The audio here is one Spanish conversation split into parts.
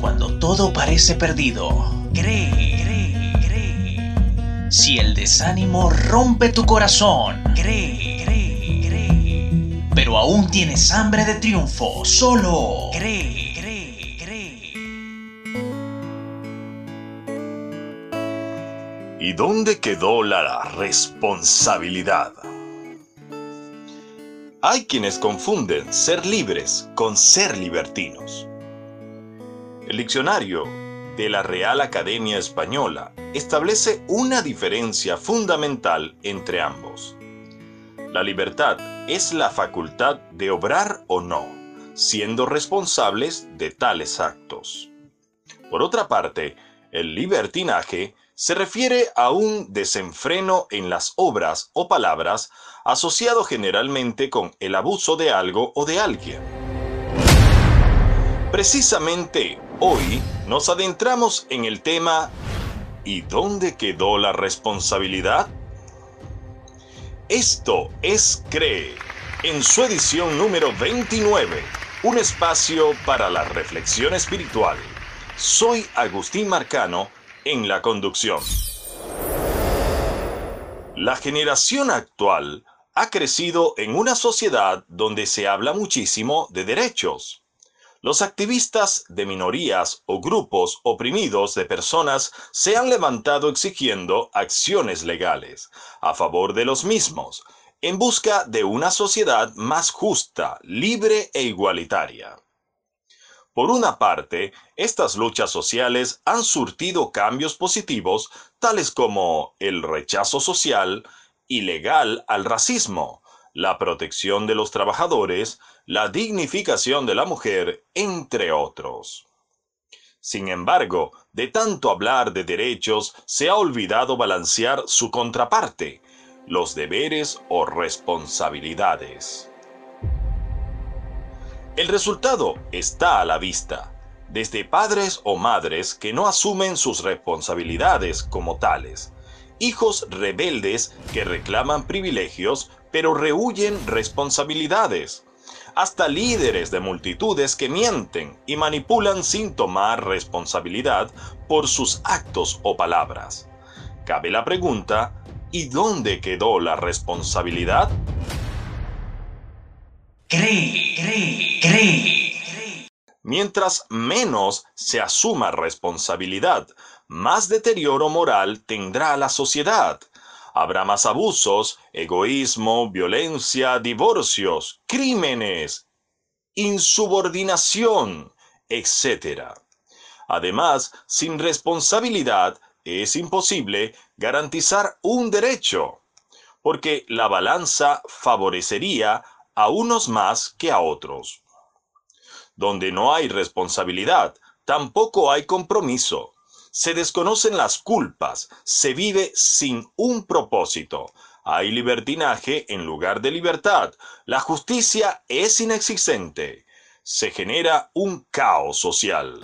Cuando todo parece perdido, cree, cree, cree. Si el desánimo rompe tu corazón, cree, cree, cree. Pero aún tienes hambre de triunfo, solo cree, cree, cree. ¿Y dónde quedó la responsabilidad? Hay quienes confunden ser libres con ser libertinos. El diccionario de la Real Academia Española establece una diferencia fundamental entre ambos. La libertad es la facultad de obrar o no, siendo responsables de tales actos. Por otra parte, el libertinaje se refiere a un desenfreno en las obras o palabras asociado generalmente con el abuso de algo o de alguien. Precisamente hoy nos adentramos en el tema ¿Y dónde quedó la responsabilidad? Esto es CREE, en su edición número 29, un espacio para la reflexión espiritual. Soy Agustín Marcano en la conducción. La generación actual ha crecido en una sociedad donde se habla muchísimo de derechos. Los activistas de minorías o grupos oprimidos de personas se han levantado exigiendo acciones legales a favor de los mismos, en busca de una sociedad más justa, libre e igualitaria. Por una parte, estas luchas sociales han surtido cambios positivos tales como el rechazo social y legal al racismo, la protección de los trabajadores, la dignificación de la mujer, entre otros. Sin embargo, de tanto hablar de derechos, se ha olvidado balancear su contraparte, los deberes o responsabilidades. El resultado está a la vista, desde padres o madres que no asumen sus responsabilidades como tales, hijos rebeldes que reclaman privilegios pero rehuyen responsabilidades, hasta líderes de multitudes que mienten y manipulan sin tomar responsabilidad por sus actos o palabras. Cabe la pregunta, ¿y dónde quedó la responsabilidad? Cree, cree, cree. Mientras menos se asuma responsabilidad, más deterioro moral tendrá la sociedad. Habrá más abusos, egoísmo, violencia, divorcios, crímenes, insubordinación, etc. Además, sin responsabilidad es imposible garantizar un derecho, porque la balanza favorecería a unos más que a otros. Donde no hay responsabilidad, tampoco hay compromiso. Se desconocen las culpas, se vive sin un propósito. Hay libertinaje en lugar de libertad. La justicia es inexistente. Se genera un caos social.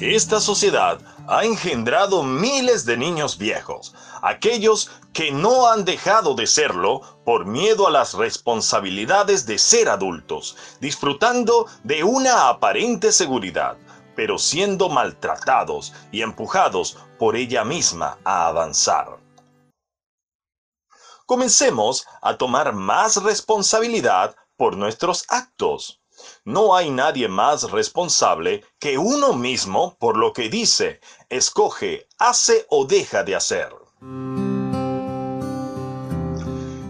Esta sociedad ha engendrado miles de niños viejos, aquellos que no han dejado de serlo por miedo a las responsabilidades de ser adultos, disfrutando de una aparente seguridad, pero siendo maltratados y empujados por ella misma a avanzar. Comencemos a tomar más responsabilidad por nuestros actos no hay nadie más responsable que uno mismo por lo que dice, escoge, hace o deja de hacer.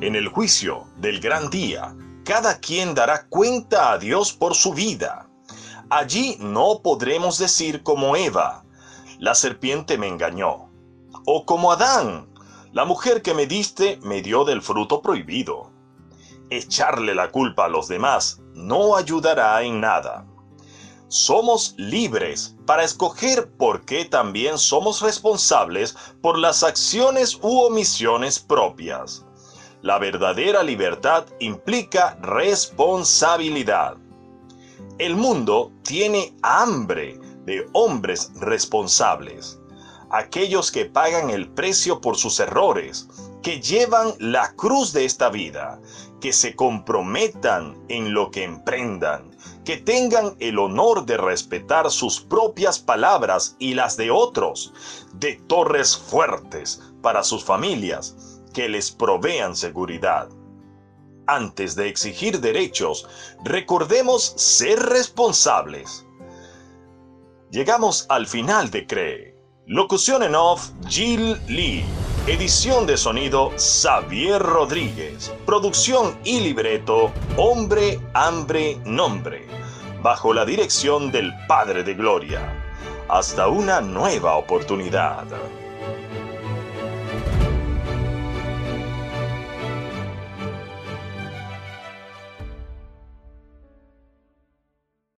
En el juicio del gran día, cada quien dará cuenta a Dios por su vida. Allí no podremos decir como Eva, la serpiente me engañó, o como Adán, la mujer que me diste me dio del fruto prohibido. Echarle la culpa a los demás no ayudará en nada. Somos libres para escoger por qué también somos responsables por las acciones u omisiones propias. La verdadera libertad implica responsabilidad. El mundo tiene hambre de hombres responsables, aquellos que pagan el precio por sus errores, que llevan la cruz de esta vida, que se comprometan en lo que emprendan, que tengan el honor de respetar sus propias palabras y las de otros, de torres fuertes para sus familias, que les provean seguridad. Antes de exigir derechos, recordemos ser responsables. Llegamos al final de CREE. Locución en off, Jill Lee. Edición de sonido, Xavier Rodríguez. Producción y libreto, Hombre, Hambre, Nombre. Bajo la dirección del Padre de Gloria. Hasta una nueva oportunidad.